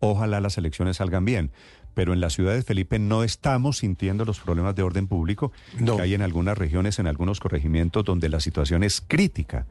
ojalá las elecciones salgan bien. Pero en la ciudad de Felipe no estamos sintiendo los problemas de orden público que hay en algunas regiones, en algunos corregimientos donde la situación es crítica.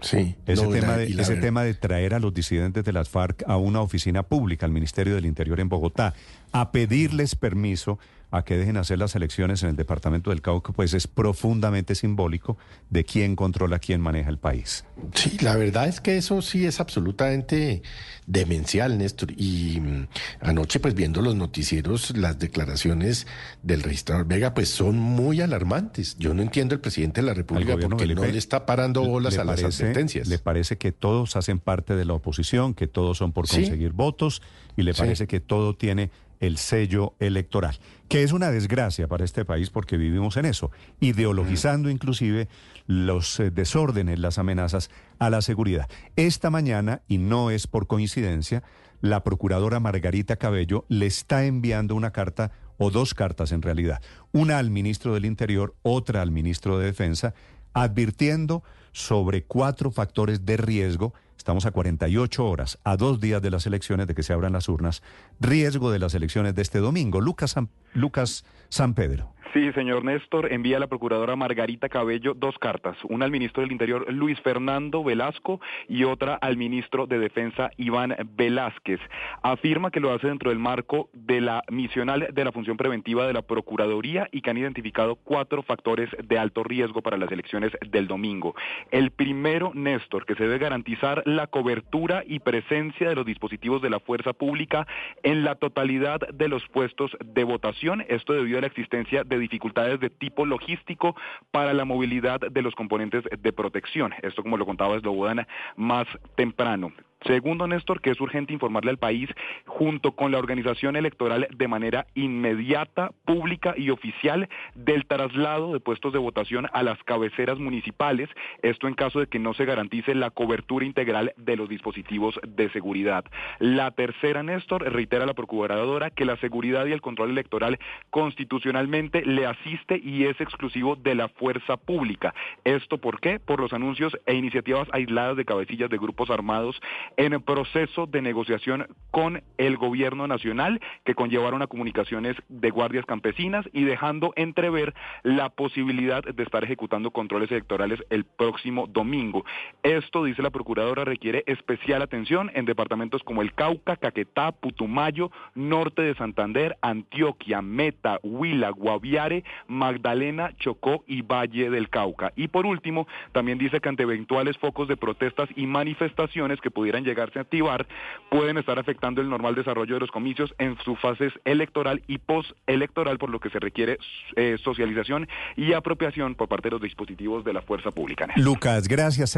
Sí, ese, tema, de, ese tema de traer a los disidentes de las FARC a una oficina pública, al Ministerio del Interior en Bogotá, a pedirles permiso a que dejen hacer las elecciones en el departamento del Cauca, pues es profundamente simbólico de quién controla, quién maneja el país. Sí, la verdad es que eso sí es absolutamente demencial, Néstor. Y mm, anoche, pues viendo los noticieros, las declaraciones del registrador Vega, pues son muy alarmantes. Yo no entiendo el presidente de la República porque no le está parando bolas a las sentencias. Le parece que todos hacen parte de la oposición, que todos son por conseguir votos, y le parece que todo tiene el sello electoral, que es una desgracia para este país porque vivimos en eso, ideologizando mm. inclusive los eh, desórdenes, las amenazas a la seguridad. Esta mañana, y no es por coincidencia, la procuradora Margarita Cabello le está enviando una carta, o dos cartas en realidad, una al ministro del Interior, otra al ministro de Defensa, advirtiendo sobre cuatro factores de riesgo Estamos a 48 horas, a dos días de las elecciones, de que se abran las urnas. Riesgo de las elecciones de este domingo. Lucas Lucas San Pedro. Sí, señor Néstor, envía a la procuradora Margarita Cabello dos cartas, una al ministro del Interior Luis Fernando Velasco y otra al ministro de Defensa Iván Velázquez. Afirma que lo hace dentro del marco de la misional de la función preventiva de la Procuraduría y que han identificado cuatro factores de alto riesgo para las elecciones del domingo. El primero, Néstor, que se debe garantizar la cobertura y presencia de los dispositivos de la fuerza pública en la totalidad de los puestos de votación, esto debido a la existencia de dificultades de tipo logístico para la movilidad de los componentes de protección. Esto, como lo contaba Slobodan más temprano. Segundo, Néstor, que es urgente informarle al país, junto con la organización electoral, de manera inmediata, pública y oficial, del traslado de puestos de votación a las cabeceras municipales, esto en caso de que no se garantice la cobertura integral de los dispositivos de seguridad. La tercera, Néstor, reitera la procuradora que la seguridad y el control electoral constitucionalmente le asiste y es exclusivo de la fuerza pública. ¿Esto por qué? Por los anuncios e iniciativas aisladas de cabecillas de grupos armados en el proceso de negociación con el gobierno nacional que conllevaron a comunicaciones de guardias campesinas y dejando entrever la posibilidad de estar ejecutando controles electorales el próximo domingo. Esto, dice la procuradora, requiere especial atención en departamentos como el Cauca, Caquetá, Putumayo, norte de Santander, Antioquia, Meta, Huila, Guaviare, Magdalena, Chocó y Valle del Cauca. Y por último, también dice que ante eventuales focos de protestas y manifestaciones que pudieran llegarse a activar, pueden estar afectando el normal desarrollo de los comicios en sus fases electoral y postelectoral, por lo que se requiere eh, socialización y apropiación por parte de los dispositivos de la fuerza pública. Lucas, gracias.